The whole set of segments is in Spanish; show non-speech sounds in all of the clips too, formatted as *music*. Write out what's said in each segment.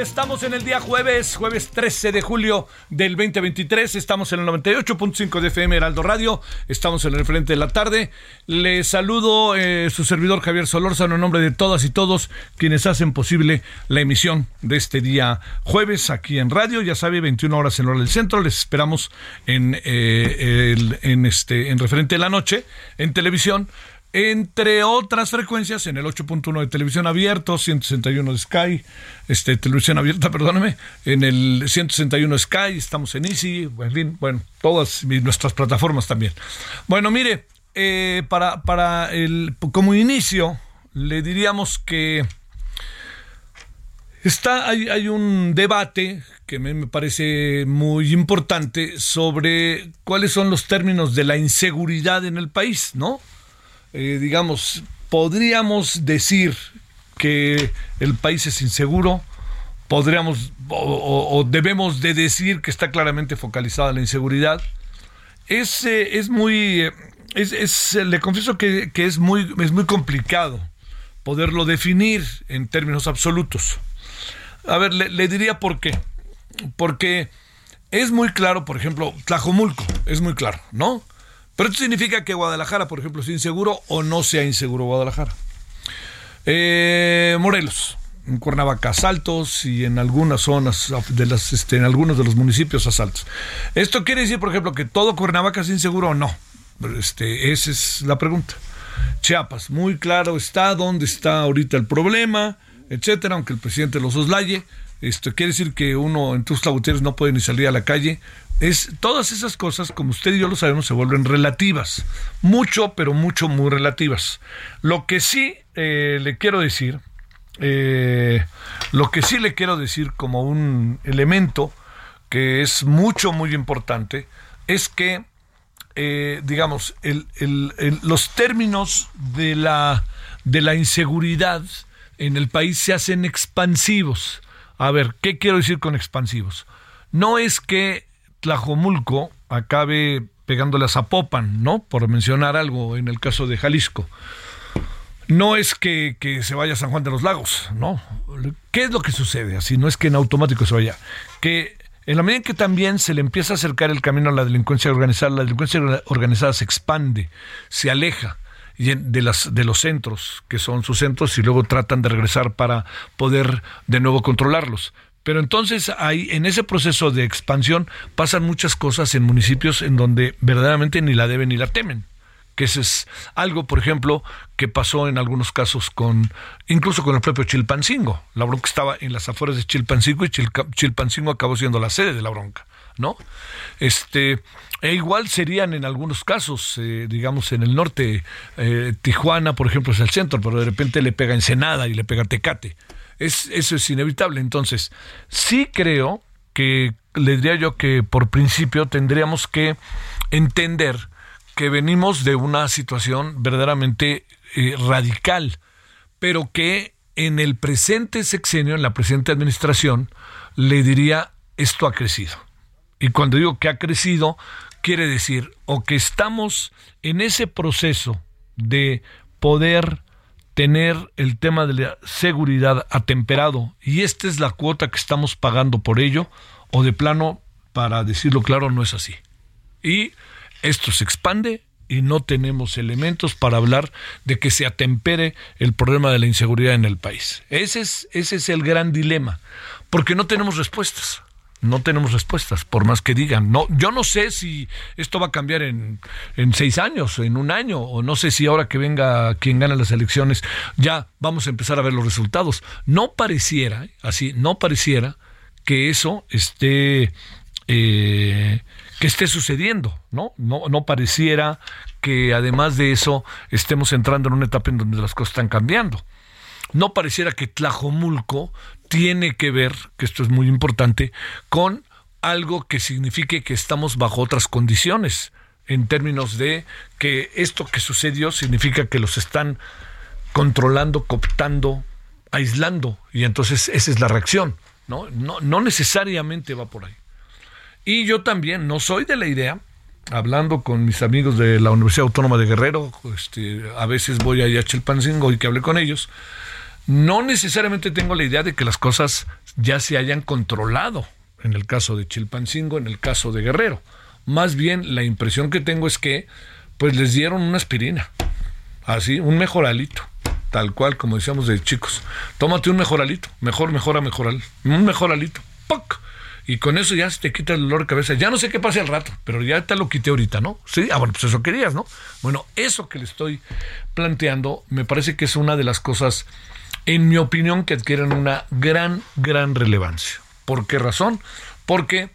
Estamos en el día jueves, jueves 13 de julio del 2023, estamos en el 98.5 de FM Heraldo Radio, estamos en el frente de la tarde. Le saludo eh, su servidor Javier Solórzano en nombre de todas y todos quienes hacen posible la emisión de este día jueves aquí en radio, ya sabe, 21 horas en hora del centro, les esperamos en, eh, en, este, en referente de la noche, en televisión entre otras frecuencias en el 8.1 de televisión abierto, 161 de Sky, este televisión abierta, *laughs* perdóname, en el 161 de Sky, estamos en Easy, en fin, bueno, todas nuestras plataformas también. Bueno, mire, eh, para, para el como inicio, le diríamos que Está, hay, hay un debate que me, me parece muy importante sobre cuáles son los términos de la inseguridad en el país, ¿no? Eh, digamos, podríamos decir que el país es inseguro, podríamos o, debemos de decir que está claramente focalizada la inseguridad. Es, eh, es muy, eh, es, le confieso que, que es, muy, es muy complicado poderlo definir en términos absolutos. A ver, le, le diría por qué. Porque es muy claro, por ejemplo, Tlajomulco, es muy claro, ¿no? Pero esto significa que Guadalajara, por ejemplo, es inseguro o no sea inseguro Guadalajara. Eh, Morelos, en Cuernavaca, asaltos y en algunas zonas de las, este, en algunos de los municipios asaltos. Esto quiere decir, por ejemplo, que todo Cuernavaca es inseguro o no. Este, esa es la pregunta. Chiapas, muy claro está dónde está ahorita el problema, etcétera, aunque el presidente lo soslaye. Esto quiere decir que uno en Tuxtla Gutiérrez no puede ni salir a la calle. Es, todas esas cosas, como usted y yo lo sabemos, se vuelven relativas. Mucho, pero mucho, muy relativas. Lo que sí eh, le quiero decir, eh, lo que sí le quiero decir como un elemento que es mucho, muy importante, es que eh, digamos, el- el- los términos de la, de la inseguridad en el país se hacen expansivos. A ver, ¿qué quiero decir con expansivos? No es que Tlajomulco acabe pegándole a Zapopan, ¿no? Por mencionar algo en el caso de Jalisco. No es que, que se vaya a San Juan de los Lagos, ¿no? ¿Qué es lo que sucede? Así no es que en automático se vaya. Que en la medida en que también se le empieza a acercar el camino a la delincuencia organizada, la delincuencia organizada se expande, se aleja de, las, de los centros, que son sus centros, y luego tratan de regresar para poder de nuevo controlarlos. Pero entonces ahí, en ese proceso de expansión, pasan muchas cosas en municipios en donde verdaderamente ni la deben ni la temen que ese es algo, por ejemplo, que pasó en algunos casos con, incluso con el propio Chilpancingo. La bronca estaba en las afueras de Chilpancingo y Chilpancingo acabó siendo la sede de la bronca, ¿no? Este, e igual serían en algunos casos, eh, digamos, en el norte, eh, Tijuana, por ejemplo, es el centro, pero de repente le pega Ensenada y le pega Tecate. Es, eso es inevitable. Entonces, sí creo que le diría yo que por principio tendríamos que entender que venimos de una situación verdaderamente eh, radical, pero que en el presente sexenio, en la presente administración, le diría esto ha crecido. Y cuando digo que ha crecido, quiere decir o que estamos en ese proceso de poder tener el tema de la seguridad atemperado y esta es la cuota que estamos pagando por ello o de plano, para decirlo claro, no es así. Y esto se expande y no tenemos elementos para hablar de que se atempere el problema de la inseguridad en el país. Ese es, ese es el gran dilema, porque no tenemos respuestas. No tenemos respuestas, por más que digan. No, yo no sé si esto va a cambiar en, en seis años, en un año, o no sé si ahora que venga quien gana las elecciones ya vamos a empezar a ver los resultados. No pareciera, así, no pareciera que eso esté eh, que esté sucediendo, ¿no? ¿no? No pareciera que además de eso estemos entrando en una etapa en donde las cosas están cambiando. No pareciera que Tlajomulco tiene que ver, que esto es muy importante, con algo que signifique que estamos bajo otras condiciones, en términos de que esto que sucedió significa que los están controlando, cooptando, aislando, y entonces esa es la reacción, ¿no? No, no necesariamente va por ahí. Y yo también no soy de la idea, hablando con mis amigos de la Universidad Autónoma de Guerrero, este, a veces voy a Chelpancingo y que hablé con ellos, no necesariamente tengo la idea de que las cosas ya se hayan controlado en el caso de Chilpancingo, en el caso de Guerrero. Más bien la impresión que tengo es que pues les dieron una aspirina, así, un mejoralito, tal cual como decíamos de chicos. Tómate un mejoralito, mejor, mejora, mejoral, un mejoralito, ¡poc! y con eso ya se te quita el dolor de cabeza. Ya no sé qué pase al rato, pero ya te lo quité ahorita, ¿no? Sí, ah, bueno, pues eso querías, ¿no? Bueno, eso que le estoy planteando me parece que es una de las cosas, en mi opinión, que adquieren una gran, gran relevancia. ¿Por qué razón? Porque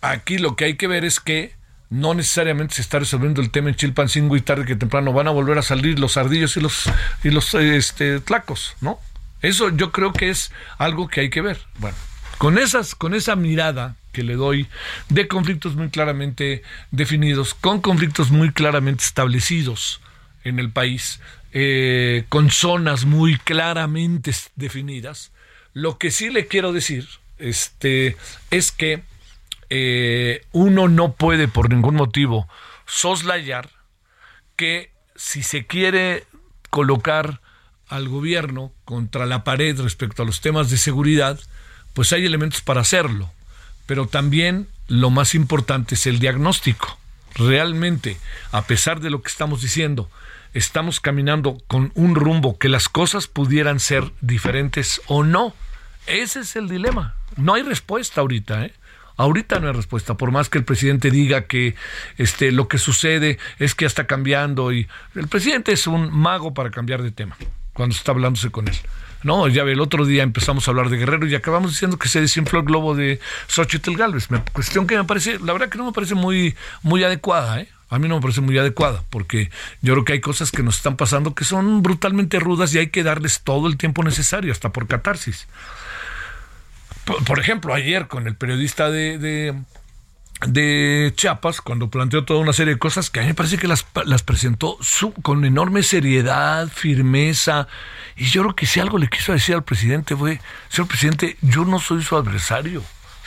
aquí lo que hay que ver es que no necesariamente se está resolviendo el tema en Chilpancingo y tarde que temprano van a volver a salir los ardillos y los y los este, tlacos, ¿no? Eso yo creo que es algo que hay que ver. Bueno, con, esas, con esa mirada que le doy de conflictos muy claramente definidos, con conflictos muy claramente establecidos en el país, eh, con zonas muy claramente definidas, lo que sí le quiero decir este, es que eh, uno no puede por ningún motivo soslayar que si se quiere colocar al gobierno contra la pared respecto a los temas de seguridad, pues hay elementos para hacerlo. Pero también lo más importante es el diagnóstico. Realmente, a pesar de lo que estamos diciendo, estamos caminando con un rumbo que las cosas pudieran ser diferentes o no. Ese es el dilema. No hay respuesta ahorita, ¿eh? Ahorita no hay respuesta, por más que el presidente diga que este, lo que sucede es que ya está cambiando y el presidente es un mago para cambiar de tema cuando está hablándose con él. No, ya el otro día empezamos a hablar de Guerrero y acabamos diciendo que se desinfló el globo de Xochitl Galvez. cuestión que me parece, la verdad que no me parece muy, muy adecuada, ¿eh? A mí no me parece muy adecuada, porque yo creo que hay cosas que nos están pasando que son brutalmente rudas y hay que darles todo el tiempo necesario, hasta por catarsis. Por, ejemplo, ayer con el periodista de Chiapas, cuando planteó toda una serie de cosas que a mí me parece que las, las presentó con enorme seriedad, firmeza. Y yo creo que si algo le quiso decir al presidente fue, señor presidente, yo no soy su adversario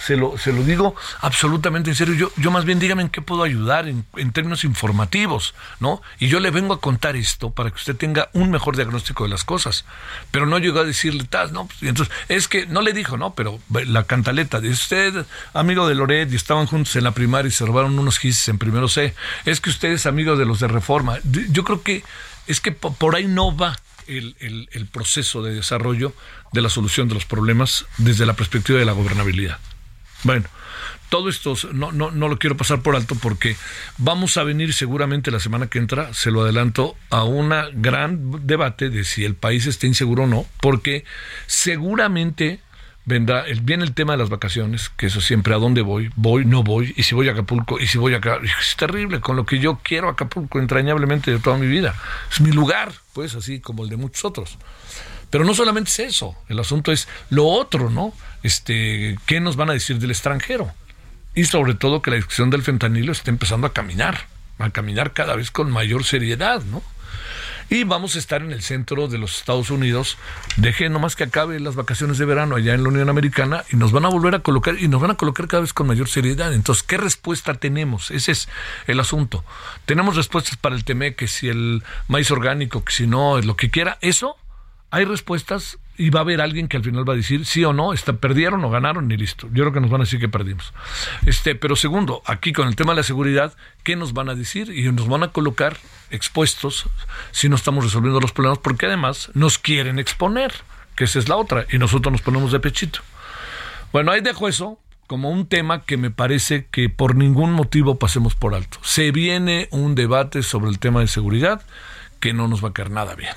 se lo, se lo digo absolutamente en serio. Yo, yo más bien dígame en qué puedo ayudar en, términos informativos, ¿no? Y yo le vengo a contar esto para que usted tenga un mejor diagnóstico de las cosas. Pero no llegó a decirle, tal, ¿no? Y entonces, es que no le dijo, ¿no? Pero la cantaleta de usted, amigo de Loret, y estaban juntos en la primaria y se robaron unos gises en primero C. Es que usted es amigo de los de Reforma. Yo creo que es que por ahí no va el, el, proceso de desarrollo de la solución de los problemas desde la perspectiva de la gobernabilidad. Bueno, todo esto no, no, no lo quiero pasar por alto porque vamos a venir seguramente la semana que entra, se lo adelanto, a un gran debate de si el país está inseguro o no, porque seguramente vendrá, viene el tema de las vacaciones, que eso siempre a dónde voy, voy, no voy, y si voy a Acapulco, y si voy acá, es terrible, con lo que yo quiero Acapulco entrañablemente de toda mi vida. Es mi lugar, pues así como el de muchos otros. Pero no solamente es eso, el asunto es lo otro, ¿no? Este, ¿qué nos van a decir del extranjero? Y sobre todo que la discusión del fentanilo está empezando a caminar, a caminar cada vez con mayor seriedad, ¿no? Y vamos a estar en el centro de los Estados Unidos. Deje nomás que acabe las vacaciones de verano allá en la Unión Americana y nos van a volver a colocar y nos van a colocar cada vez con mayor seriedad. Entonces, ¿qué respuesta tenemos? Ese es el asunto. Tenemos respuestas para el TME, que si el maíz orgánico, que si no, lo que quiera. Eso, hay respuestas y va a haber alguien que al final va a decir sí o no, está, perdieron o ganaron y listo. Yo creo que nos van a decir que perdimos. Este, pero segundo, aquí con el tema de la seguridad, ¿qué nos van a decir? Y nos van a colocar expuestos si no estamos resolviendo los problemas, porque además nos quieren exponer, que esa es la otra, y nosotros nos ponemos de pechito. Bueno, ahí dejo eso como un tema que me parece que por ningún motivo pasemos por alto. Se viene un debate sobre el tema de seguridad que no nos va a caer nada bien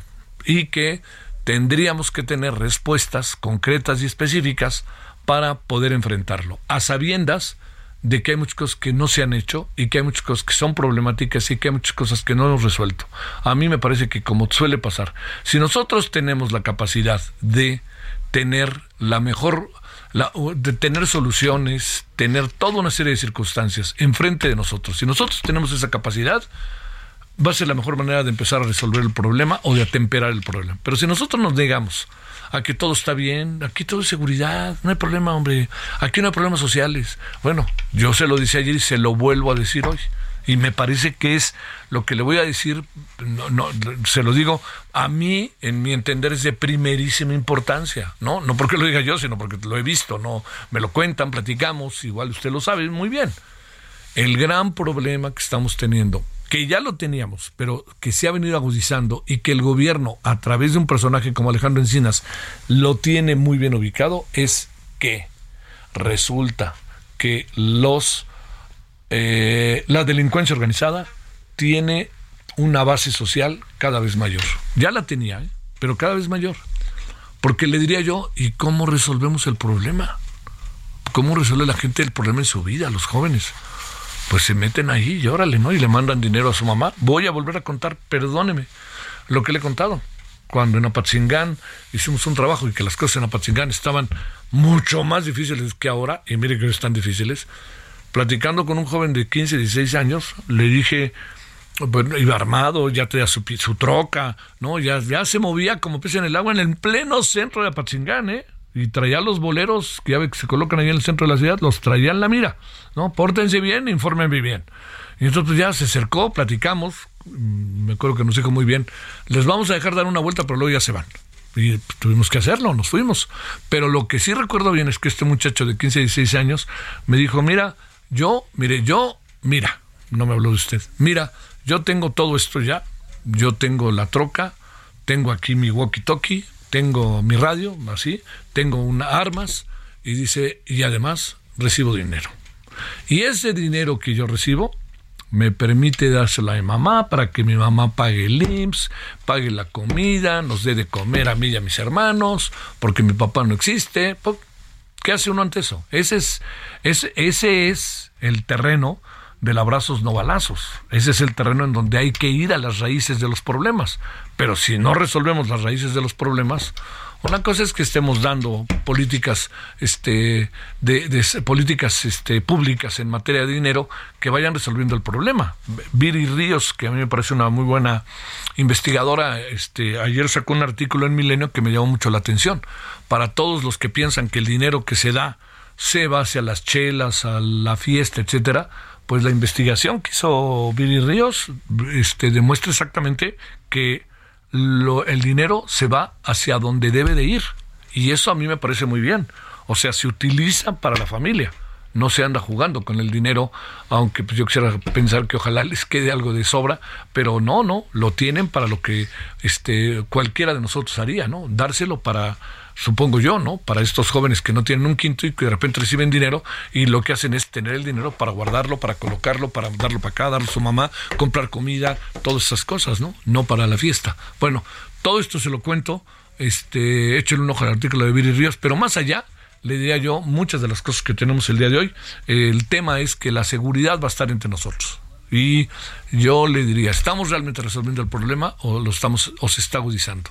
y que tendríamos que tener respuestas concretas y específicas para poder enfrentarlo, a sabiendas de que hay muchas cosas que no se han hecho y que hay muchas cosas que son problemáticas y que hay muchas cosas que no hemos resuelto. A mí me parece que como suele pasar, si nosotros tenemos la capacidad de tener la mejor de tener soluciones, tener toda una serie de circunstancias enfrente de nosotros. Si nosotros tenemos esa capacidad, va a ser la mejor manera de empezar a resolver el problema o de atemperar el problema. Pero si nosotros nos negamos a que todo está bien, aquí todo es seguridad, no hay problema, hombre, aquí no hay problemas sociales. Bueno, yo se lo dije ayer y se lo vuelvo a decir hoy. Y me parece que es lo que le voy a decir, no, se lo digo, a mí, en mi entender, es de primerísima importancia, ¿no? No porque lo diga yo, sino porque lo he visto, no me lo cuentan, platicamos, igual usted lo sabe muy bien. El gran problema que estamos teniendo que ya lo teníamos, pero que se ha venido agudizando y que el gobierno, a través de un personaje como Alejandro Encinas, lo tiene muy bien ubicado, es que resulta que los eh, la delincuencia organizada tiene una base social cada vez mayor. Ya la tenía, ¿eh? pero cada vez mayor. Porque le diría yo, ¿y cómo resolvemos el problema? ¿Cómo resuelve la gente el problema en su vida, los jóvenes? Pues se meten ahí y órale, ¿no? Y le mandan dinero a su mamá. Voy a volver a contar, perdóneme, lo que le he contado. Cuando en Apatzingán hicimos un trabajo y que las cosas en Apatzingán estaban mucho más difíciles que ahora, y mire que no están difíciles, platicando con un joven de 15, 16 años, le dije, bueno, iba armado, ya tenía su, su troca, ¿no? Ya, ya se movía como pez en el agua en el pleno centro de Apatzingán, ¿eh? Y traía los boleros que ya se colocan ahí en el centro de la ciudad, los traía en la mira, ¿no? Pórtense bien, infórmenme bien. Y entonces pues, ya se acercó, platicamos, me acuerdo que nos dijo muy bien, les vamos a dejar dar una vuelta, pero luego ya se van. Y pues, tuvimos que hacerlo, nos fuimos. Pero lo que sí recuerdo bien es que este muchacho de 15, 16 años me dijo, mira, yo, mire, yo, mira, no me habló de usted, mira, yo tengo todo esto ya, yo tengo la troca, tengo aquí mi walkie-talkie, tengo mi radio, así, tengo unas armas y dice, y además recibo dinero. Y ese dinero que yo recibo me permite dárselo a mi mamá para que mi mamá pague el IMSS, pague la comida, nos dé de comer a mí y a mis hermanos, porque mi papá no existe. ¿Qué hace uno ante eso? Ese es, ese, ese es el terreno del abrazos no balazos. Ese es el terreno en donde hay que ir a las raíces de los problemas. Pero si no resolvemos las raíces de los problemas, una cosa es que estemos dando políticas, este, de, políticas este, públicas en materia de dinero que vayan resolviendo el problema. Viri Ríos, que a mí me parece una muy buena investigadora, este, ayer sacó un artículo en Milenio que me llamó mucho la atención. Para todos los que piensan que el dinero que se da se va hacia las chelas, a la fiesta, etcétera, pues la investigación que hizo Viri Ríos este, demuestra exactamente que el dinero se va hacia donde debe de ir. Y eso a mí me parece muy bien. O sea, se utiliza para la familia. No se anda jugando con el dinero, aunque pues, yo quisiera pensar que ojalá les quede algo de sobra, pero no, no, lo tienen para lo que este cualquiera de nosotros haría, ¿no? Dárselo para supongo yo, ¿no? Para estos jóvenes que no tienen un quinto y que de repente reciben dinero y lo que hacen es tener el dinero para guardarlo, para colocarlo, para darlo para acá, darlo a su mamá, comprar comida, todas esas cosas, ¿no? No para la fiesta. Bueno, todo esto se lo cuento, este, échale un ojo al artículo de Viri Ríos, pero más allá, le diría yo muchas de las cosas que tenemos el día de hoy. El tema es que la seguridad va a estar entre nosotros. Y yo le diría, ¿estamos realmente resolviendo el problema o lo estamos o se está agudizando?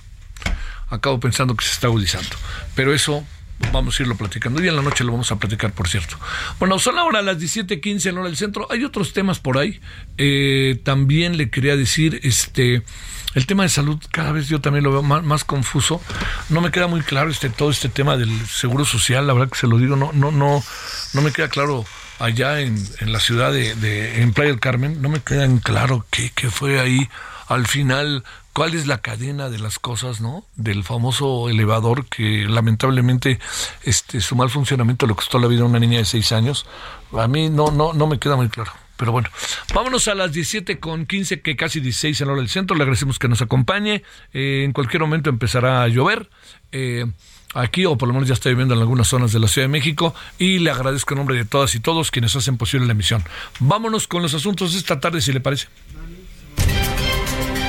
Acabo pensando que se está agudizando. Pero eso vamos a irlo platicando. Y en la noche lo vamos a platicar, por cierto. Bueno, son ahora las 17:15 en hora del centro. Hay otros temas por ahí. Eh, también le quería decir, este, el tema de salud cada vez yo también lo veo más, confuso. No me queda muy claro este todo este tema del seguro social. La verdad que se lo digo, no, no, no, no me queda claro allá en, en la ciudad de, de en Playa del Carmen. No me queda claro qué, qué fue ahí al final cuál es la cadena de las cosas, ¿no? Del famoso elevador que lamentablemente este su mal funcionamiento le costó la vida a una niña de seis años. A mí no no no me queda muy claro. Pero bueno, vámonos a las 17 con 15, que casi 16 en hora del centro. Le agradecemos que nos acompañe. Eh, en cualquier momento empezará a llover. Eh, aquí, o por lo menos ya está lloviendo en algunas zonas de la Ciudad de México, y le agradezco en nombre de todas y todos quienes hacen posible la emisión. Vámonos con los asuntos de esta tarde, si le parece.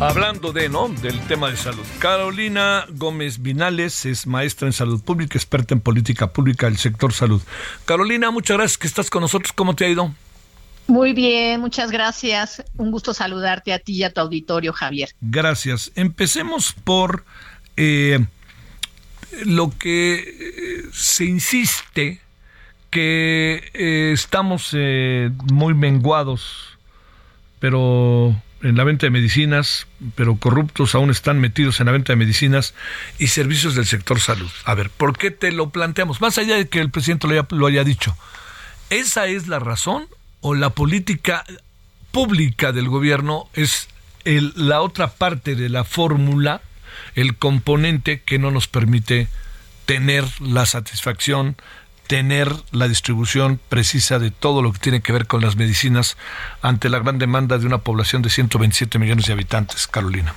Hablando de, ¿no? Del tema de salud. Carolina Gómez Vinales es maestra en salud pública, experta en política pública del sector salud. Carolina, muchas gracias que estás con nosotros. ¿Cómo te ha ido? Muy bien, muchas gracias. Un gusto saludarte a ti y a tu auditorio, Javier. Gracias. Empecemos por eh, lo que eh, se insiste que eh, estamos muy menguados, pero en la venta de medicinas, pero corruptos aún están metidos en la venta de medicinas y servicios del sector salud. A ver, ¿por qué te lo planteamos? Más allá de que el presidente lo haya, dicho, ¿esa es la razón o la política pública del gobierno es el, la otra parte de la fórmula, el componente que no nos permite tener la satisfacción tener la distribución precisa de todo lo que tiene que ver con las medicinas ante la gran demanda de una población de 127 millones de habitantes, Carolina.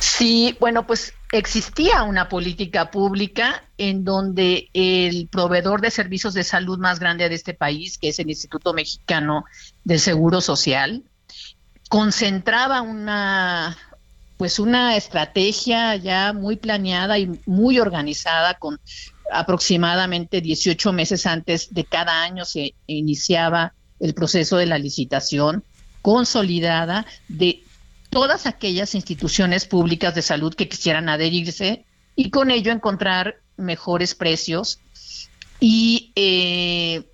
Sí, bueno, pues existía una política pública en donde el proveedor de servicios de salud más grande de este país, que es el Instituto Mexicano del Seguro Social, concentraba una pues una estrategia ya muy planeada y muy organizada con aproximadamente 18 meses antes de cada año se iniciaba el proceso de la licitación consolidada de todas aquellas instituciones públicas de salud que quisieran adherirse y con ello encontrar mejores precios. Y eh,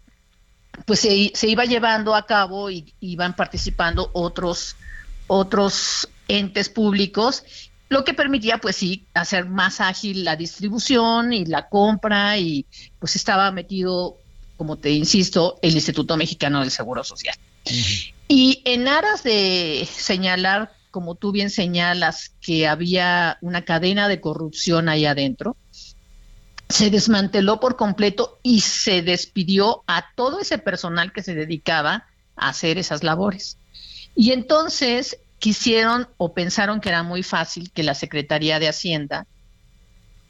pues se, se, iba llevando a cabo y iban participando otros otros entes públicos lo que permitía pues sí hacer más ágil la distribución y la compra y pues estaba metido como te insisto el Instituto Mexicano del Seguro Social. Y en aras de señalar como tú bien señalas que había una cadena de corrupción ahí adentro se desmanteló por completo y se despidió a todo ese personal que se dedicaba a hacer esas labores. Y entonces quisieron o pensaron que era muy fácil que la Secretaría de Hacienda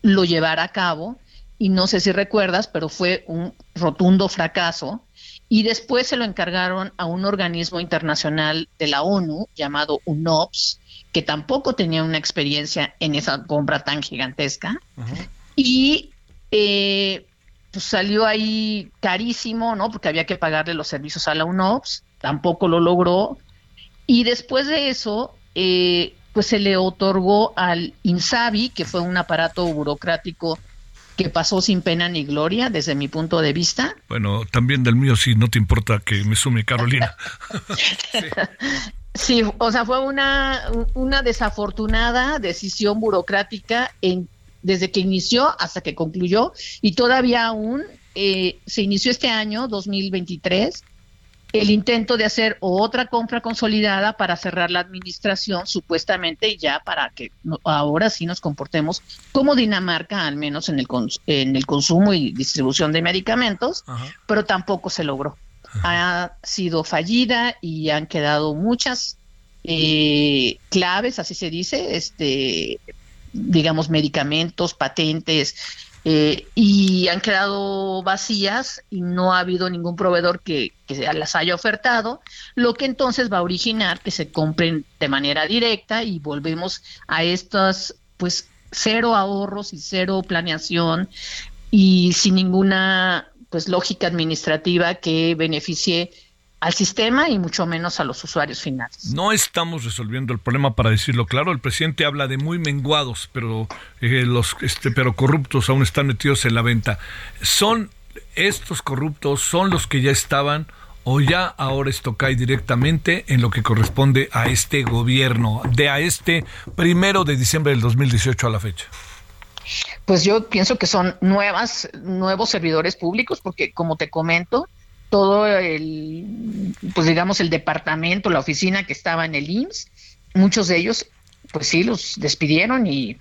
lo llevara a cabo y no sé si recuerdas, pero fue un rotundo fracaso y después se lo encargaron a un organismo internacional de la ONU llamado UNOPS, que tampoco tenía una experiencia en esa compra tan gigantesca y eh, pues salió ahí carísimo, ¿no? Porque había que pagarle los servicios a la UNOPS, tampoco lo logró y después de eso, eh, pues se le otorgó al INSABI, que fue un aparato burocrático que pasó sin pena ni gloria desde mi punto de vista. Bueno, también del mío, si no te importa que me sume Carolina. *laughs* sí. o sea, fue una, una desafortunada decisión burocrática en, desde que inició hasta que concluyó y todavía aún eh, se inició este año, 2023, el intento de hacer otra compra consolidada para cerrar la administración, supuestamente ya para que ahora sí nos comportemos como Dinamarca, al menos en el, en el consumo y distribución de medicamentos, pero tampoco se logró. Ha sido fallida y han quedado muchas eh, claves, así se dice, este, digamos, medicamentos, patentes, eh, y han quedado vacías y no ha habido ningún proveedor que, que, las haya ofertado, lo que entonces va a originar que se compren de manera directa y volvemos a estas, pues, cero ahorros y cero planeación y sin ninguna, pues, lógica administrativa que beneficie al sistema y mucho menos a los usuarios finales. No estamos resolviendo el problema para decirlo claro. El presidente habla de muy menguados, pero eh, los este, pero corruptos aún están metidos en la venta. Son estos corruptos, son los que ya estaban o ya ahora esto cae directamente en lo que corresponde a este gobierno, de a este primero de diciembre del 2018 a la fecha. Pues yo pienso que son nuevas, nuevos servidores públicos, porque como te comento, todo el, pues digamos, el departamento, la oficina que estaba en el IMSS, muchos de ellos, pues sí, los despidieron y,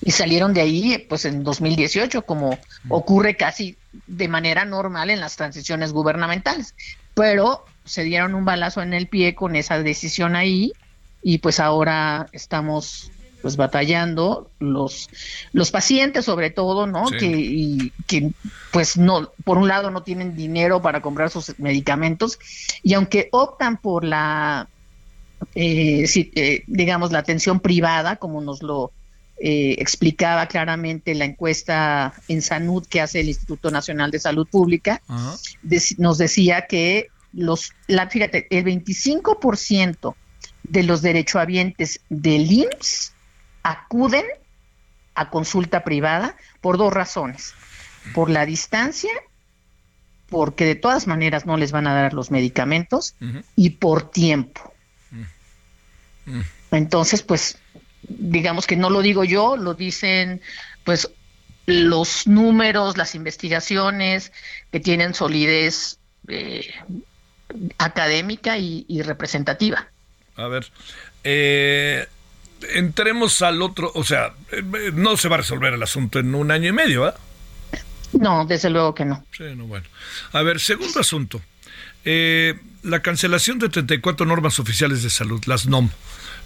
y salieron de ahí, pues en 2018, como ocurre casi de manera normal en las transiciones gubernamentales. Pero se dieron un balazo en el pie con esa decisión ahí y pues ahora estamos pues batallando los los pacientes sobre todo no que y, que pues no por un lado no tienen dinero para comprar sus medicamentos y aunque optan por la eh, eh, digamos la atención privada como nos lo eh, explicaba claramente la encuesta en Sanud que hace el Instituto Nacional de Salud Pública nos decía que los la fíjate el 25% de los derechohabientes del IMSS acuden a consulta privada por dos razones. Por la distancia, porque de todas maneras no les van a dar los medicamentos, y por tiempo. Entonces, pues, digamos que no lo digo yo, lo dicen, pues, los números, las investigaciones que tienen solidez eh, académica y, y, representativa. A ver, eh, entremos al otro, o sea, no se va a resolver el asunto en un año y medio, ¿verdad? No, desde luego que no. Sí, no, bueno. A ver, segundo asunto. Eh, la cancelación de 34 normas oficiales de salud, las NOM.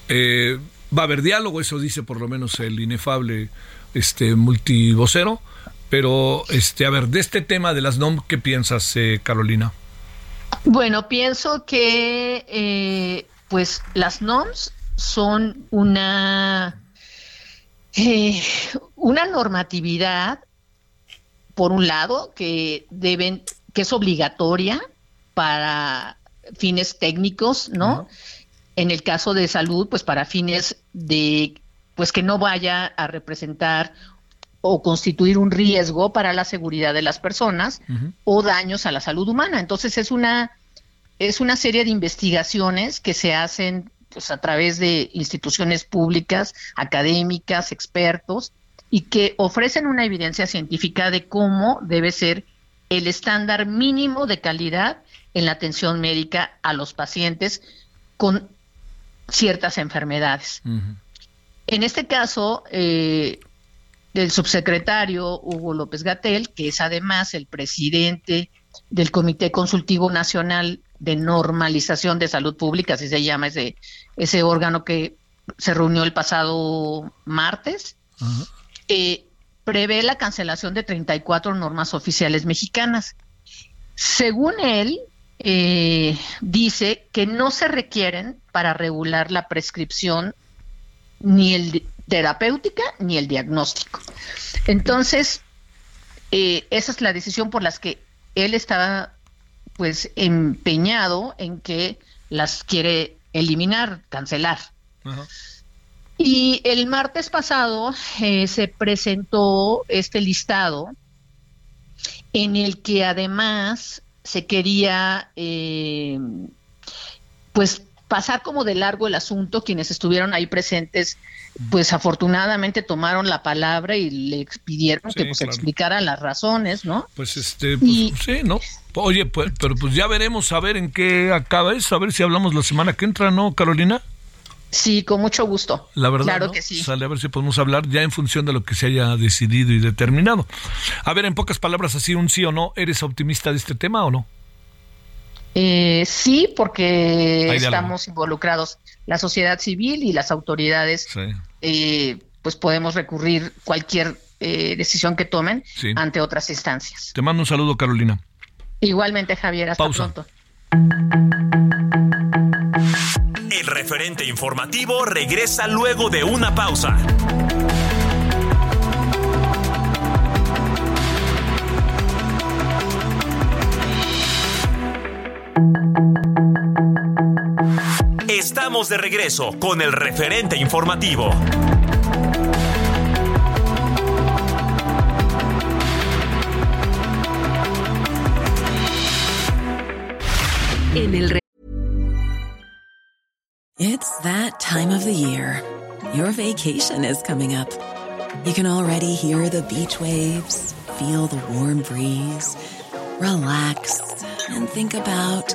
Eh, va a haber diálogo, eso dice por lo menos el inefable este multivocero. Pero, este, a ver, de este tema de las NOM, ¿qué piensas, eh, Carolina? Bueno, pienso que pues las NOMs son una, eh, una normatividad, por un lado, que deben, que es obligatoria para fines técnicos, ¿no? En el caso de salud, pues para fines de, pues que no vaya a representar o constituir un riesgo para la seguridad de las personas o daños a la salud humana. Entonces es una es una serie de investigaciones que se hacen pues, a través de instituciones públicas, académicas, expertos, y que ofrecen una evidencia científica de cómo debe ser el estándar mínimo de calidad en la atención médica a los pacientes con ciertas enfermedades. En este caso, eh, el subsecretario Hugo López Gatel, que es además el presidente del Comité Consultivo Nacional de normalización de salud pública, así se llama ese, ese órgano que se reunió el pasado martes, eh, prevé la cancelación de 34 normas oficiales mexicanas. Según él, eh, dice que no se requieren para regular la prescripción ni el terapéutica ni el diagnóstico. Entonces, eh, esa es la decisión por las que él estaba pues empeñado en que las quiere eliminar, cancelar. Y el martes pasado eh, se presentó este listado en el que además se quería eh, pues pasar como de largo el asunto. Quienes estuvieron ahí presentes, pues afortunadamente tomaron la palabra y le pidieron que pues, explicara las razones, ¿no? Pues este, pues, sí, ¿no? Oye, pues, pero pues ya veremos a ver en qué acaba eso, a ver si hablamos la semana que entra, ¿no, Carolina? Sí, con mucho gusto. La verdad, claro que sí. Sale a ver si podemos hablar ya en función de lo que se haya decidido y determinado. A ver, en pocas palabras, así un sí o no, ¿eres optimista de este tema o no? Eh, sí, porque estamos involucrados la sociedad civil y las autoridades. Eh, pues podemos recurrir cualquier eh, decisión que tomen ante otras instancias. Te mando un saludo, Carolina. Igualmente, Javier. Hasta pronto. El referente informativo regresa luego de una pausa. Estamos de regreso con el referente informativo. En el It's that time of the year. Your vacation is coming up. You can already hear the beach waves, feel the warm breeze, relax and think about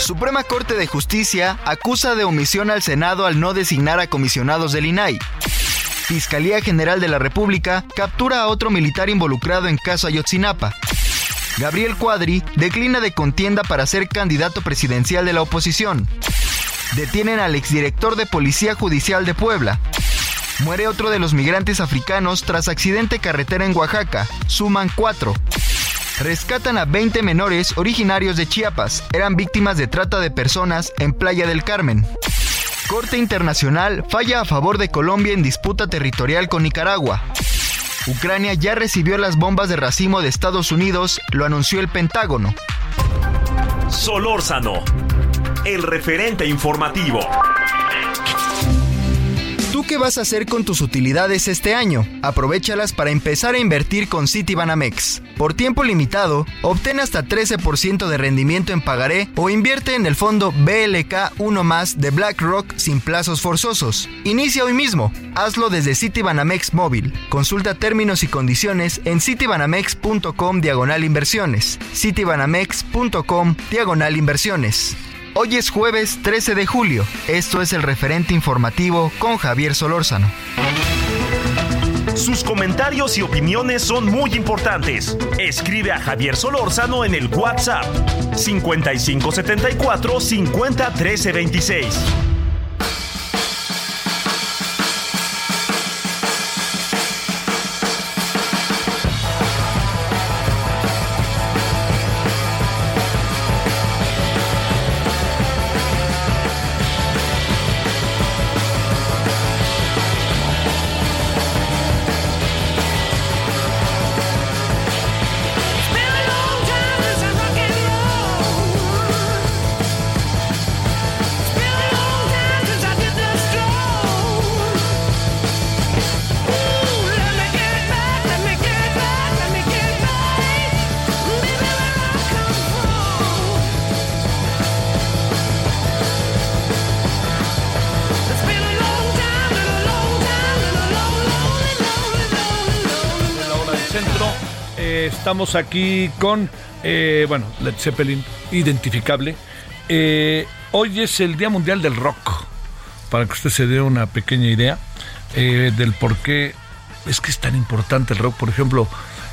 Suprema Corte de Justicia acusa de omisión al Senado al no designar a comisionados del INAI. Fiscalía General de la República captura a otro militar involucrado en caso Ayotzinapa. Gabriel Cuadri declina de contienda para ser candidato presidencial de la oposición. Detienen al exdirector de Policía Judicial de Puebla. Muere otro de los migrantes africanos tras accidente carretera en Oaxaca. Suman cuatro. Rescatan a 20 menores originarios de Chiapas. Eran víctimas de trata de personas en Playa del Carmen. Corte Internacional falla a favor de Colombia en disputa territorial con Nicaragua. Ucrania ya recibió las bombas de racimo de Estados Unidos, lo anunció el Pentágono. Solórzano, el referente informativo. ¿Tú qué vas a hacer con tus utilidades este año? Aprovechalas para empezar a invertir con Citibanamex. Por tiempo limitado, obtén hasta 13% de rendimiento en pagaré o invierte en el fondo BLK 1 más de BlackRock sin plazos forzosos. Inicia hoy mismo. Hazlo desde Citibanamex móvil. Consulta términos y condiciones en citibanamex.com diagonal inversiones. citibanamex.com diagonal inversiones. Hoy es jueves 13 de julio. Esto es el referente informativo con Javier Solórzano. Sus comentarios y opiniones son muy importantes. Escribe a Javier Solórzano en el WhatsApp 5574 50 13 26. Estamos aquí con, eh, bueno, Led Zeppelin, identificable. Eh, hoy es el Día Mundial del Rock, para que usted se dé una pequeña idea eh, del por qué es que es tan importante el rock. Por ejemplo,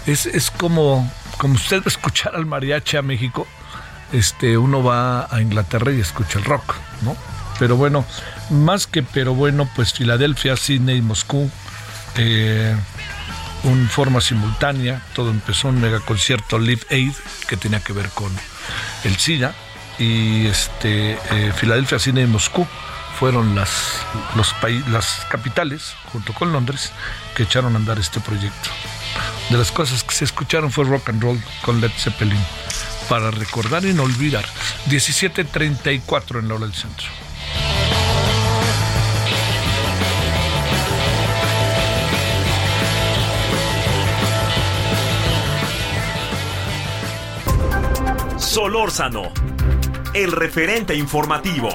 es, es como, como usted escuchar al mariachi a México, este, uno va a Inglaterra y escucha el rock, ¿no? Pero bueno, más que pero bueno, pues Filadelfia, Sydney, Moscú, eh, un forma simultánea. Todo empezó un megaconcierto Live Aid que tenía que ver con el SIDA. Y este, eh, Filadelfia, Cine y Moscú fueron las, los las capitales, junto con Londres, que echaron a andar este proyecto. De las cosas que se escucharon fue rock and roll con Led Zeppelin. Para recordar y no olvidar. 1734 en la hora del centro. Solórzano, el referente informativo.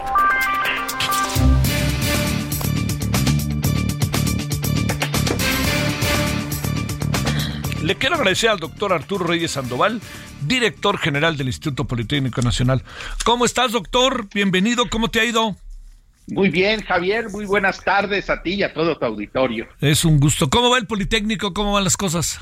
Le quiero agradecer al doctor Arturo Reyes Sandoval director general del Instituto Politécnico Nacional. ¿Cómo estás, doctor? Bienvenido, ¿cómo te ha ido? Muy bien, Javier, muy buenas tardes a ti y a todo tu auditorio. Es un gusto. ¿Cómo va el Politécnico? ¿Cómo van las cosas?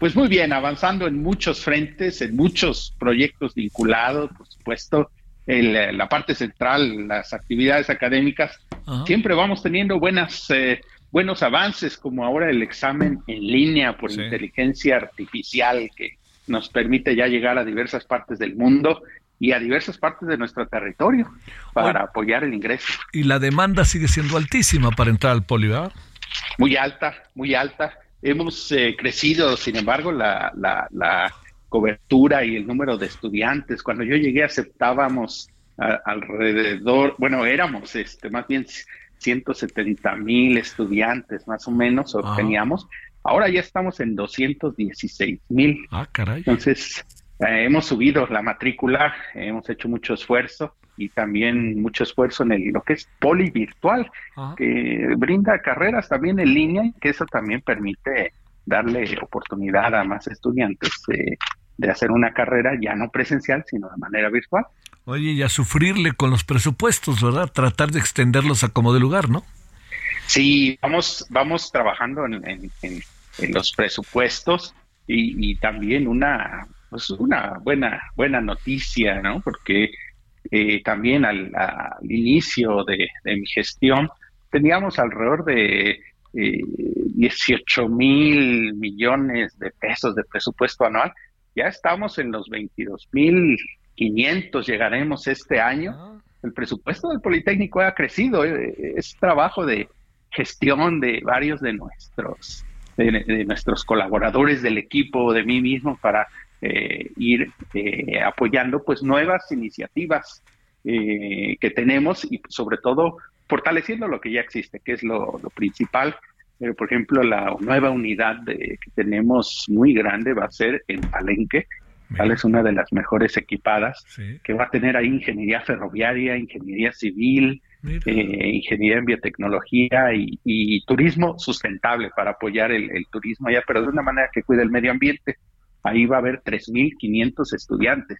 Pues muy bien, avanzando en muchos frentes, en muchos proyectos vinculados, por supuesto, en la parte central, las actividades académicas. Siempre vamos teniendo buenas, eh, buenos avances, como ahora el examen en línea por inteligencia artificial, que nos permite ya llegar a diversas partes del mundo y a diversas partes de nuestro territorio para apoyar el ingreso. Y la demanda sigue siendo altísima para entrar al poli, ¿verdad? Muy alta, muy alta. Hemos eh, crecido, sin embargo, la, la, la, cobertura y el número de estudiantes. Cuando yo llegué aceptábamos alrededor, bueno, éramos este, más bien 170 mil estudiantes más o menos, o teníamos. Ahora ya estamos en 216 mil. Ah, caray. Entonces, eh, hemos subido la matrícula, hemos hecho mucho esfuerzo y también mucho esfuerzo en el, lo que es poli virtual, que brinda carreras también en línea y que eso también permite darle oportunidad a más estudiantes de hacer una carrera ya no presencial, sino de manera virtual. Oye, y a sufrirle con los presupuestos, ¿verdad? Tratar de extenderlos a como de lugar, ¿no? Sí, vamos, vamos trabajando en, los presupuestos y, también una, pues una buena, buena noticia, ¿no? Porque eh, también al, inicio de, mi gestión teníamos alrededor de eh, 18 mil millones de pesos de presupuesto anual. Ya estamos en los 22 mil 500 llegaremos este año. Ah. El presupuesto del Politécnico ha crecido. Eh, es trabajo de gestión de varios de nuestros de, nuestros colaboradores del equipo, de mí mismo, para eh, ir eh, apoyando pues nuevas iniciativas eh, que tenemos y sobre todo fortaleciendo lo que ya existe, que es lo, principal. por ejemplo, la nueva unidad de, que tenemos muy grande va a ser en Palenque, Tal es una de las mejores equipadas, que va a tener ahí ingeniería ferroviaria, ingeniería civil, eh, ingeniería en biotecnología y, turismo sustentable para apoyar el, turismo allá, pero de una manera que cuide el medio ambiente. Ahí va a haber 3.500 estudiantes.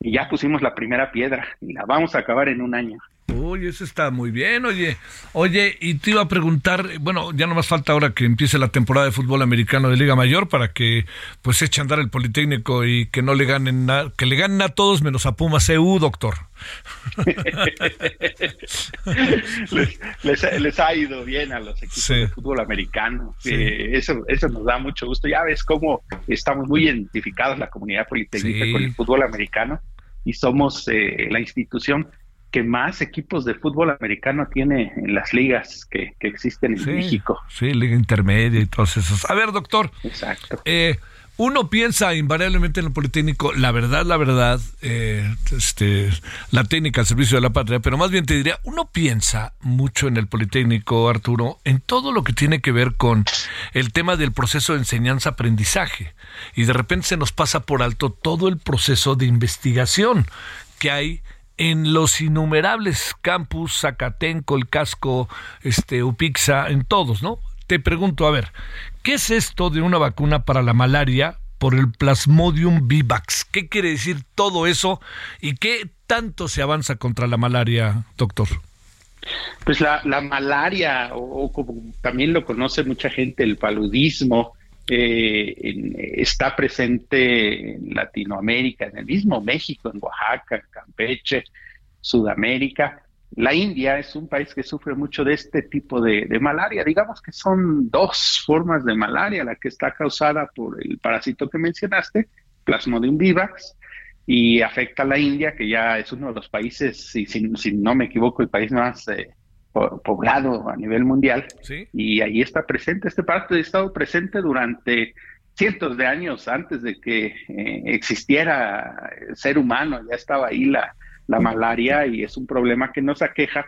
Y ya pusimos la primera piedra y la vamos a acabar en un año. Uy, eso está muy bien, oye. Oye, y te iba a preguntar, bueno, ya no más falta ahora que empiece la temporada de fútbol americano de Liga Mayor para que pues eche a andar el Politécnico y que no le ganen nada, que le ganen a todos menos a Pumas EU, doctor. *laughs* les, ha ido bien a los equipos de fútbol americano. Eh, eso, eso nos da mucho gusto. Ya ves cómo estamos muy identificados la comunidad politécnica con el fútbol americano y somos eh, la institución que más equipos de fútbol americano tiene en las ligas que, existen en México. Sí, liga intermedia y todos esos. A ver, doctor. Exacto. Eh, uno piensa invariablemente en el Politécnico, la verdad, la verdad, eh, este, la técnica al servicio de la patria, pero más bien te diría, uno piensa mucho en el Politécnico, Arturo, en todo lo que tiene que ver con el tema del proceso de enseñanza-aprendizaje. Y de repente se nos pasa por alto todo el proceso de investigación que hay en los innumerables campus, Zacatenco, el casco, este, Upixa, en todos, ¿no? Te pregunto, a ver, ¿qué es esto de una vacuna para la malaria por el Plasmodium vivax? ¿Qué quiere decir todo eso y qué tanto se avanza contra la malaria, doctor? Pues la, malaria, o, como también lo conoce mucha gente, el paludismo, eh, está presente en Latinoamérica, en el mismo México, en Oaxaca, en Campeche, Sudamérica. La India es un país que sufre mucho de este tipo de, malaria. Digamos que son dos formas de malaria, la que está causada por el parásito que mencionaste, Plasmodium vivax, y afecta a la India, que ya es uno de los países, si, no me equivoco, el país más eh, poblado a nivel mundial. Y ahí está presente, este parásito ha estado presente durante cientos de años antes de que eh, existiera el ser humano, ya estaba ahí la, la malaria y es un problema que nos aqueja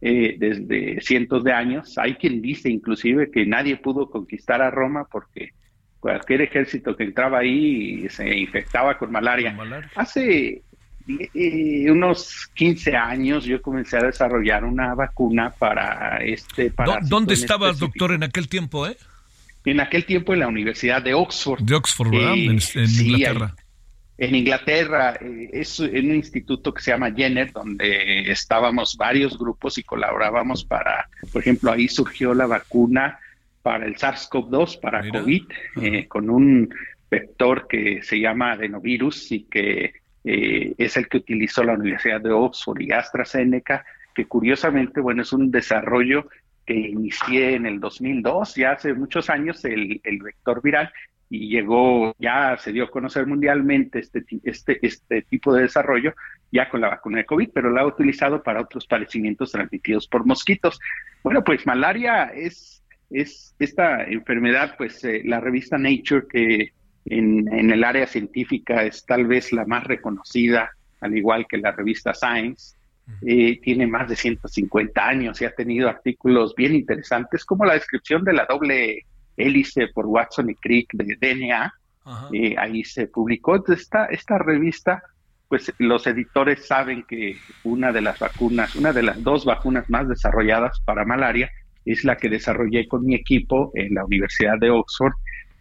eh, desde cientos de años. Hay quien dice inclusive que nadie pudo conquistar a Roma porque cualquier ejército que entraba ahí se infectaba con malaria. Hace eh, unos 15 años yo comencé a desarrollar una vacuna para este parásito. ¿Dónde estabas, doctor, en aquel tiempo, eh? en aquel tiempo en la Universidad de Oxford. De Oxford, ¿verdad? Eh, en, Inglaterra. En, Inglaterra, eh, es en un instituto que se llama Jenner, donde estábamos varios grupos y colaborábamos para, por ejemplo, ahí surgió la vacuna para el SARS-CoV-2, para COVID, eh, con un vector que se llama adenovirus y que es el que utilizó la Universidad de Oxford y AstraZeneca, que curiosamente, bueno, es un desarrollo que inicié en el 2002, ya hace muchos años, el, vector viral, y llegó, ya se dio a conocer mundialmente este, este, este tipo de desarrollo ya con la vacuna de COVID, pero la ha utilizado para otros padecimientos transmitidos por mosquitos. Bueno, pues malaria es, es esta enfermedad, pues eh, la revista Nature, que en, en, el área científica es tal vez la más reconocida, al igual que la revista Science, eh, tiene más de 150 años y ha tenido artículos bien interesantes, como la descripción de la doble hélice por Watson y Crick de DNA. Eh, ahí se publicó. Esta, esta revista, pues los editores saben que una de las vacunas, una de las dos vacunas más desarrolladas para malaria, es la que desarrollé con mi equipo en la Universidad de Oxford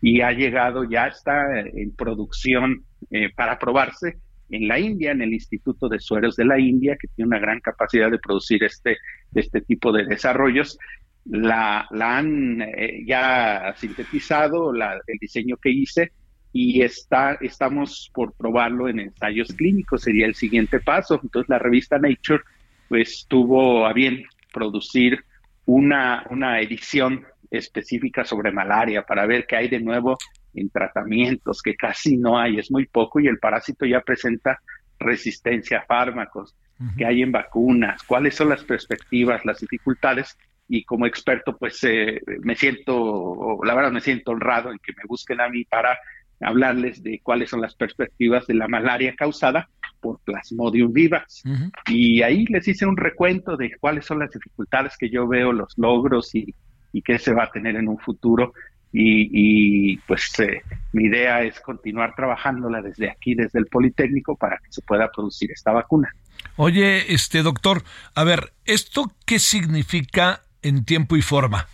y ha llegado, ya está en producción eh, para probarse en la India, en el Instituto de Sueros de la India, que tiene una gran capacidad de producir este, este tipo de desarrollos. La, la han eh, ya sintetizado, la, el diseño que hice, y está, estamos por probarlo en ensayos clínicos, sería el siguiente paso. Entonces la revista Nature pues tuvo a bien producir una, una edición específica sobre malaria para ver qué hay de nuevo en tratamientos, que casi no hay, es muy poco, y el parásito ya presenta resistencia a fármacos, que hay en vacunas, cuáles son las perspectivas, las dificultades, y como experto, pues eh, me siento, la verdad me siento honrado en que me busquen a mí para hablarles de cuáles son las perspectivas de la malaria causada por Plasmodium vivas. Y ahí les hice un recuento de cuáles son las dificultades que yo veo, los logros y, y qué se va a tener en un futuro y, pues eh, mi idea es continuar trabajándola desde aquí, desde el Politécnico, para que se pueda producir esta vacuna. Oye, este doctor, a ver, ¿esto qué significa en tiempo y forma?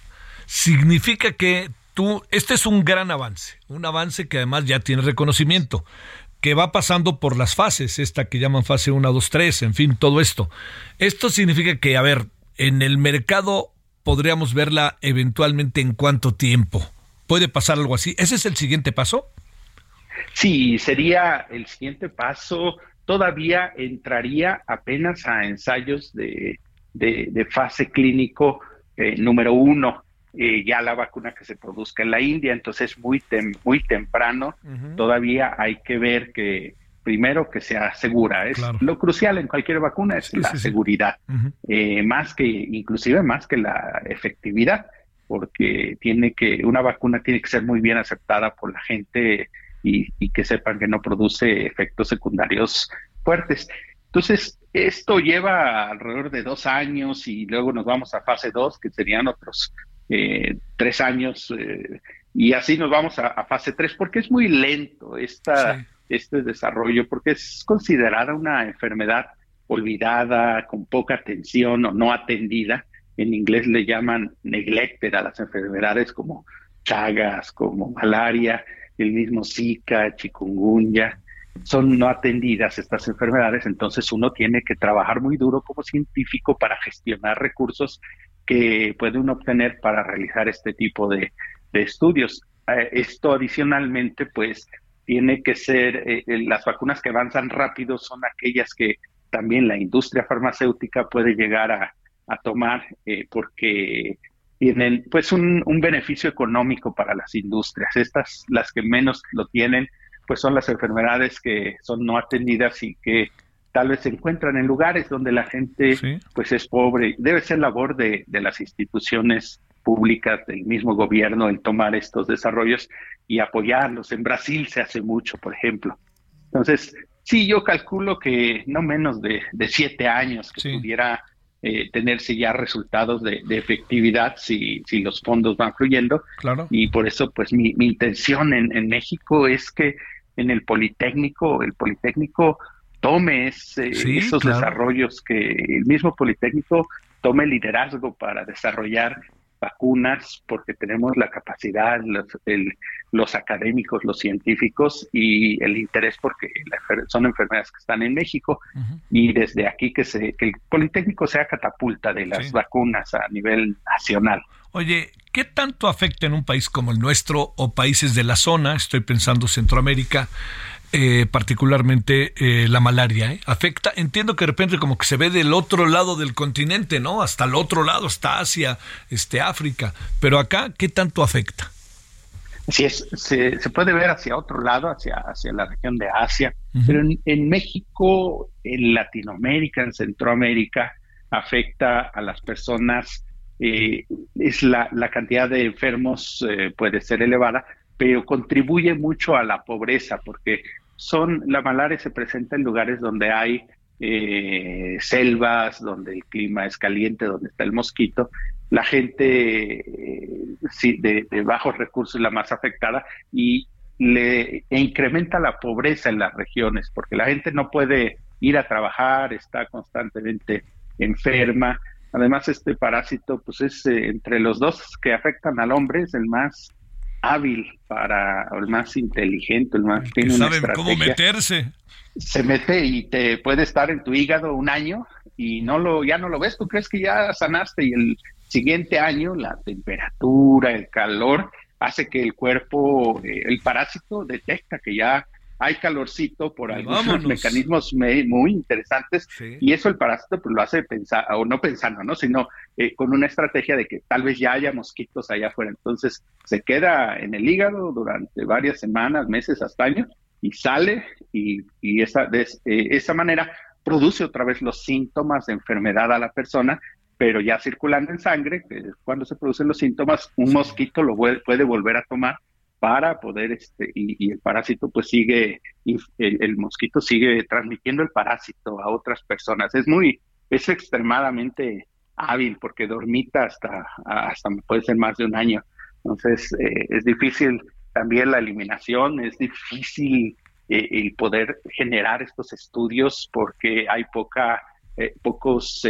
Significa que tú, este es un gran avance, un avance que además ya tiene reconocimiento, que va pasando por las fases, esta que llaman fase 1, 2, 3, en fin, todo esto. Esto significa que, a ver, en el mercado podríamos verla eventualmente en cuánto tiempo puede pasar algo así. ¿Ese es el siguiente paso? Sí, sería el siguiente paso. Todavía entraría apenas a ensayos de, de, fase clínico eh, número uno. Eh, ya la vacuna que se produzca en la India, entonces muy, muy temprano. Todavía hay que ver que primero que sea segura. Es lo crucial en cualquier vacuna es la seguridad, eh, más que inclusive más que la efectividad porque tiene que, una vacuna tiene que ser muy bien aceptada por la gente y, que sepan que no produce efectos secundarios fuertes. Entonces, esto lleva alrededor de dos años y luego nos vamos a fase dos, que serían otros eh, tres años, eh, y así nos vamos a, fase tres, porque es muy lento esta, este desarrollo, porque es considerada una enfermedad olvidada, con poca atención o no atendida, en inglés le llaman neglected a las enfermedades como chagas, como malaria, el mismo Zika, chikungunya, son no atendidas estas enfermedades, entonces uno tiene que trabajar muy duro como científico para gestionar recursos que puede uno obtener para realizar este tipo de, estudios. Eh, esto adicionalmente, pues, tiene que ser, eh, eh, las vacunas que avanzan rápido son aquellas que también la industria farmacéutica puede llegar a, a tomar eh, porque tienen pues un, beneficio económico para las industrias. Estas, las que menos lo tienen, pues son las enfermedades que son no atendidas y que tal vez se encuentran en lugares donde la gente pues es pobre. Debe ser labor de, de las instituciones públicas, del mismo gobierno, en tomar estos desarrollos y apoyarlos. En Brasil se hace mucho, por ejemplo. Entonces, sí, yo calculo que no menos de, de siete años que pudiera eh, tenerse ya resultados de, efectividad si, si, los fondos van fluyendo. Claro. Y por eso, pues mi, mi intención en, en, México es que en el Politécnico, el Politécnico tome esos desarrollos, que el mismo Politécnico tome liderazgo para desarrollar vacunas porque tenemos la capacidad, los, académicos, los científicos y el interés porque son enfermedades que están en México. Y desde aquí que, se, que el Politécnico sea catapulta de las vacunas a nivel nacional. Oye, ¿qué tanto afecta en un país como el nuestro o países de la zona, estoy pensando Centroamérica, eh, particularmente eh, la malaria, ¿eh? afecta, entiendo que de repente como que se ve del otro lado del continente, ¿no? Hasta el otro lado, hasta Asia, este África, pero acá, ¿qué tanto afecta? Sí, es, se, puede ver hacia otro lado, hacia, hacia la región de Asia, pero en, México, en Latinoamérica, en Centroamérica, afecta a las personas, es la, la, cantidad de enfermos puede ser elevada, pero contribuye mucho a la pobreza, porque son, la malaria se presenta en lugares donde hay eh, selvas, donde el clima es caliente, donde está el mosquito. La gente eh, de, bajos recursos es la más afectada y le incrementa la pobreza en las regiones, porque la gente no puede ir a trabajar, está constantemente enferma. Además, este parásito, pues es eh, entre los dos que afectan al hombre, es el más hábil para, el más inteligente, el más que saben cómo meterse. Se mete y te puede estar en tu hígado un año y no lo, ya no lo ves, tú crees que ya sanaste y el siguiente año la temperatura, el calor hace que el cuerpo, eh, el parásito detecta que ya hay calorcito por algunos *laughs* mecanismos muy interesantes y eso el parásito pues, lo hace pensar, o no pensando, ¿no? sino eh, con una estrategia de que tal vez ya haya mosquitos allá afuera. Entonces se queda en el hígado durante varias semanas, meses, hasta años y sale y, y esa, de eh, esa manera produce otra vez los síntomas de enfermedad a la persona pero ya circulando en sangre, cuando se producen los síntomas, un mosquito lo puede volver a tomar para poder, este, y, el parásito pues sigue, el, mosquito sigue transmitiendo el parásito a otras personas. Es muy, es extremadamente hábil porque dormita hasta, hasta puede ser más de un año. Entonces eh, es difícil también la eliminación, es difícil eh, el poder generar estos estudios porque hay poca, eh, pocos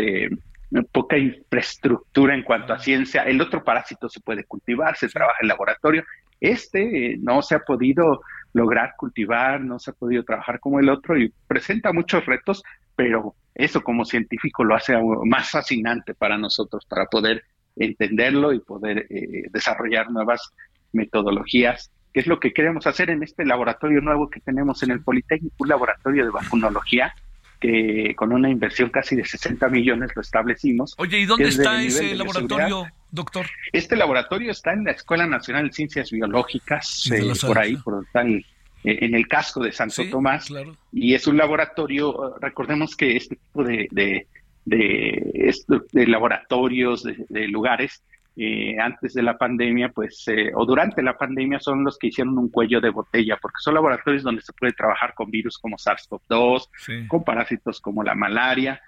poca infraestructura en cuanto a ciencia. El otro parásito se puede cultivar, se trabaja en laboratorio. Este no se ha podido lograr cultivar, no se ha podido trabajar como el otro y presenta muchos retos, pero eso como científico lo hace más fascinante para nosotros, para poder entenderlo y poder eh, desarrollar nuevas metodologías, que es lo que queremos hacer en este laboratorio nuevo que tenemos en el Politécnico, un laboratorio de vacunología que con una inversión casi de 60 millones lo establecimos. Oye, ¿y dónde está ese laboratorio, doctor? Este laboratorio está en la Escuela Nacional de Ciencias Biológicas, eh, por ahí, por tal, eh, en el casco de Santo Tomás. Y es un laboratorio, recordemos que este tipo de, de, de, laboratorios, de, lugares, eh, antes de la pandemia, pues, eh, o durante la pandemia, son los que hicieron un cuello de botella, porque son laboratorios donde se puede trabajar con virus como SARS-CoV-2, con parásitos como la malaria,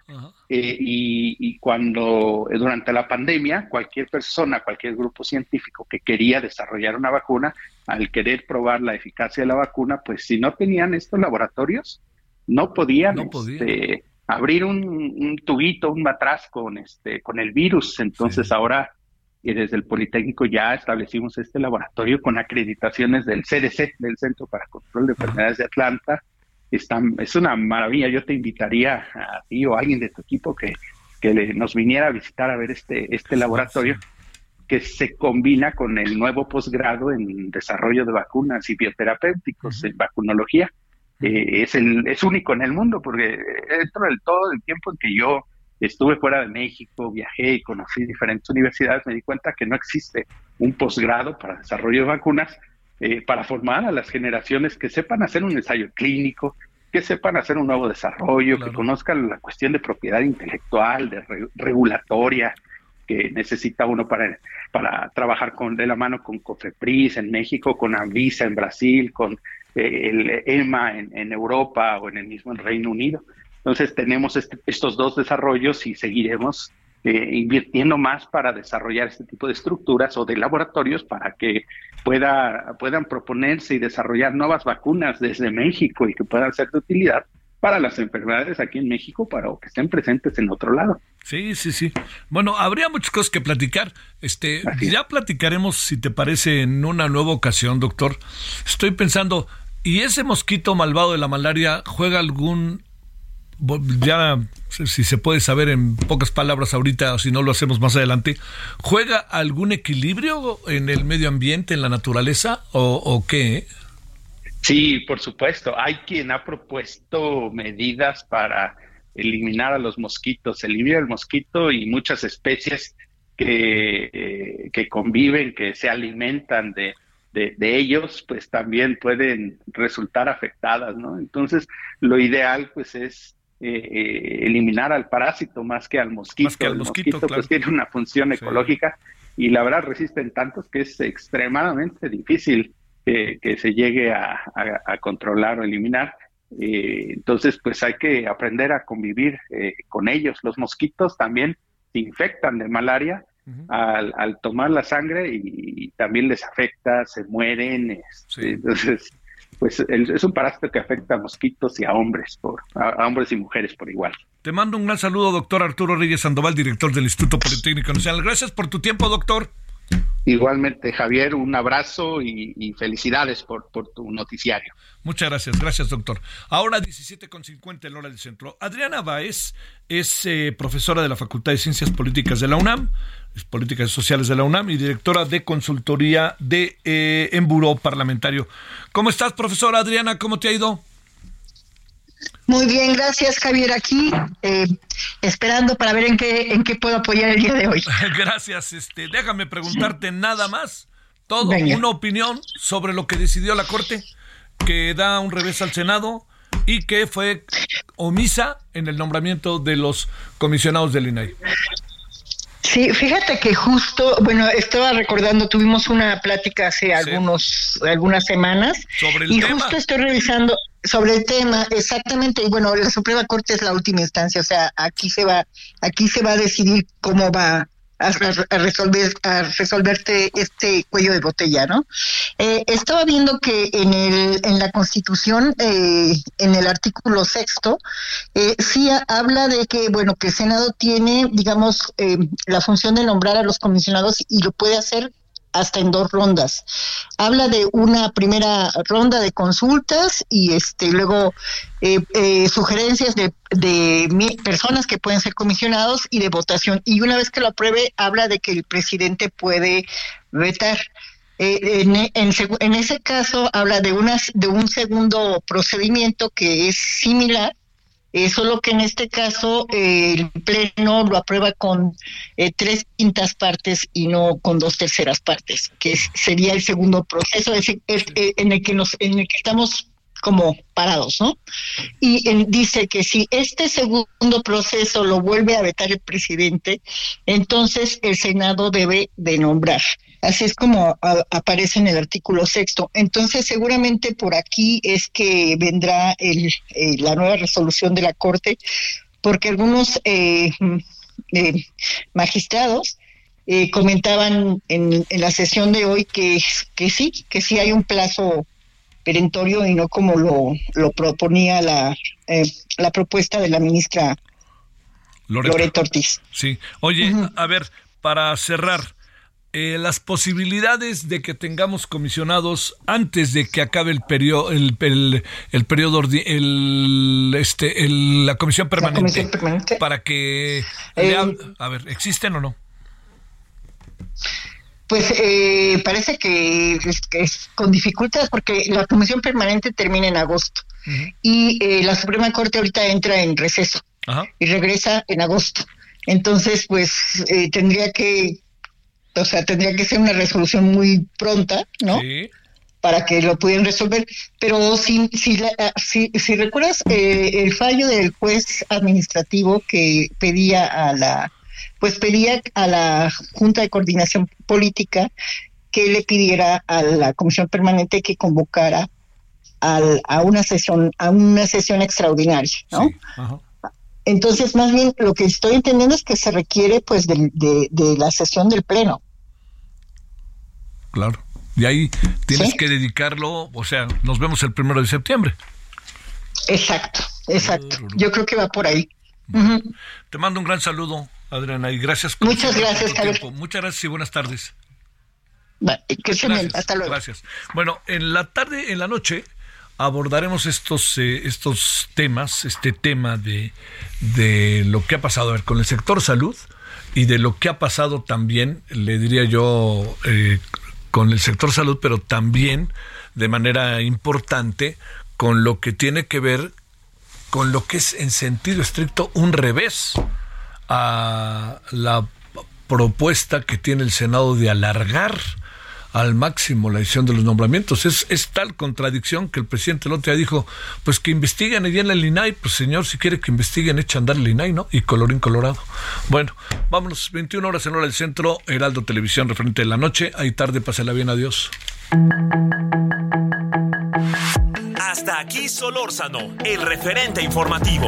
eh, y, cuando durante la pandemia, cualquier persona, cualquier grupo científico que quería desarrollar una vacuna, al querer probar la eficacia de la vacuna, pues si no tenían estos laboratorios, no podían, este, abrir un, tubito, un matraz con este, con el virus. Entonces ahora y desde el Politécnico ya establecimos este laboratorio con acreditaciones del CDC, del Centro para Control de Enfermedades de Atlanta. Están, es una maravilla. Yo te invitaría a ti o a alguien de tu equipo que, que nos viniera a visitar a ver este, este laboratorio que se combina con el nuevo posgrado en desarrollo de vacunas y bioterapéuticos, en vacunología. Eh, es, el, es único en el mundo porque dentro del todo el tiempo en que yo estuve fuera de México, viajé y conocí diferentes universidades, me di cuenta que no existe un posgrado para desarrollo de vacunas eh, para formar a las generaciones que sepan hacer un ensayo clínico, que sepan hacer un nuevo desarrollo, que conozcan la cuestión de propiedad intelectual, de regulatoria, que necesita uno para, para trabajar con, de la mano con COFEPRIS en México, con Anvisa en Brasil, con eh, el EMA en, en, Europa o en el mismo Reino Unido. Entonces tenemos este, estos dos desarrollos y seguiremos eh, invirtiendo más para desarrollar este tipo de estructuras o de laboratorios para que pueda, puedan proponerse y desarrollar nuevas vacunas desde México y que puedan ser de utilidad para las enfermedades aquí en México, para que estén presentes en otro lado. Sí, sí, sí. Bueno, habría muchas cosas que platicar. Este, ya platicaremos, si te parece, en una nueva ocasión, doctor. Estoy pensando, ¿y ese mosquito malvado de la malaria juega algún ya si se puede saber en pocas palabras ahorita o si no lo hacemos más adelante, ¿juega algún equilibrio en el medio ambiente, en la naturaleza o, qué? Sí, por supuesto. Hay quien ha propuesto medidas para eliminar a los mosquitos, eliminar el mosquito y muchas especies que, eh, que conviven, que se alimentan de, de, ellos, pues también pueden resultar afectadas, ¿no? Entonces, lo ideal, pues, es eh, eh, eliminar al parásito más que al mosquito. el mosquito, pues tiene una función ecológica y la verdad resisten tantos que es extremadamente difícil que, se llegue a, controlar o eliminar. Eh, entonces, pues hay que aprender a convivir eh, con ellos. Los mosquitos también se infectan de malaria al, tomar la sangre y, también les afecta, se mueren. Este, entonces, pues es un parásito que afecta a mosquitos y a hombres, por, a, hombres y mujeres por igual. Te mando un gran saludo, doctor Arturo Reyes Sandoval, director del Instituto Politécnico Nacional. Gracias por tu tiempo, doctor. Igualmente, Javier, un abrazo y, felicidades por, tu noticiario. Muchas gracias, gracias, doctor. Ahora 17.50 en hora del centro. Adriana Baez es eh, profesora de la Facultad de Ciencias Políticas de la UNAM, Políticas Sociales de la UNAM y directora de consultoría de eh, en Buró Parlamentario. ¿Cómo estás, profesora Adriana? ¿Cómo te ha ido? Muy bien, gracias Javier. Aquí eh, esperando para ver en qué en qué puedo apoyar el día de hoy. *laughs* gracias. Este, déjame preguntarte nada más. Todo, una opinión sobre lo que decidió la Corte, que da un revés al Senado y que fue omisa en el nombramiento de los comisionados del INAI. Sí, fíjate que justo, bueno, estaba recordando, tuvimos una plática hace algunos, algunas semanas sobre el y tema. justo estoy revisando, sobre el tema, exactamente, y bueno, la Suprema Corte es la última instancia, o sea, aquí se va, aquí se va a decidir cómo va a, resolver, a resolverte este cuello de botella, ¿no? Eh, estaba viendo que en el, en la Constitución, eh, en el artículo sexto, eh, sí habla de que, bueno, que el Senado tiene, digamos, la función de nombrar a los comisionados y lo puede hacer hasta en dos rondas. Habla de una primera ronda de consultas y este luego eh, eh, sugerencias de, de personas que pueden ser comisionados y de votación. Y una vez que lo apruebe, habla de que el presidente puede vetar. Eh, en, en, en, ese caso habla de, unas, de un segundo procedimiento que es similar, eh, solo que en este caso eh, el Pleno lo aprueba con eh, tres quintas partes y no con dos terceras partes, que sería el segundo proceso en el que nos, en el que estamos como parados, ¿no? Y dice que si este segundo proceso lo vuelve a vetar el presidente, entonces el Senado debe de nombrar. Así es como aparece en el artículo sexto. Entonces, seguramente por aquí es que vendrá el, eh, la nueva resolución de la Corte, porque algunos eh, eh, magistrados comentaban en, en, la sesión de hoy que, que sí, que sí hay un plazo perentorio y no como lo, lo proponía la, la propuesta de la ministra Loreto, Ortiz. Sí. Oye, a ver, para cerrar, eh, las posibilidades de que tengamos comisionados antes de que acabe el periodo el, el, periodo el, este la comisión permanente, para que eh, a ver existen o no pues eh, parece que es, con dificultades porque la comisión permanente termina en agosto y la Suprema Corte ahorita entra en receso y regresa en agosto. Entonces pues tendría que o sea, tendría que ser una resolución muy pronta, ¿no? Sí. Para que lo pudieran resolver. Pero si, si, ah, si, si recuerdas eh, el fallo del juez administrativo que pedía a la, pues pedía a la Junta de Coordinación Política que le pidiera a la Comisión Permanente que convocara al, a una sesión, a una sesión extraordinaria, ¿no? Sí. Ajá. Entonces, más bien, lo que estoy entendiendo es que se requiere, pues, de, de, la sesión del Pleno. Claro. Y ahí tienes que dedicarlo, o sea, nos vemos el primero de septiembre. Exacto, Exacto. Yo creo que va por ahí. Te mando un gran saludo, Adriana, y gracias. Muchas gracias, Muchas gracias y buenas tardes. que se gracias, hasta luego. Gracias. Bueno, en la tarde, en la noche, abordaremos estos, eh, estos temas, este tema de, de lo que ha pasado ver, con el sector salud y de lo que ha pasado también, le diría yo, eh, con el sector salud, pero también de manera importante con lo que tiene que ver con lo que es en sentido estricto un revés a la propuesta que tiene el Senado de alargar al máximo la edición de los nombramientos. Es, es tal contradicción que el presidente el otro dijo, pues que investiguen allí en el INAI, pues señor, si quiere que investiguen, echa a andar el INAI, ¿no? Y colorín colorado. Bueno, vámonos, 21 horas en hora del centro, Heraldo Televisión, referente de la noche. Ahí tarde, pásela bien, adiós. Hasta aquí Solórzano, el referente informativo.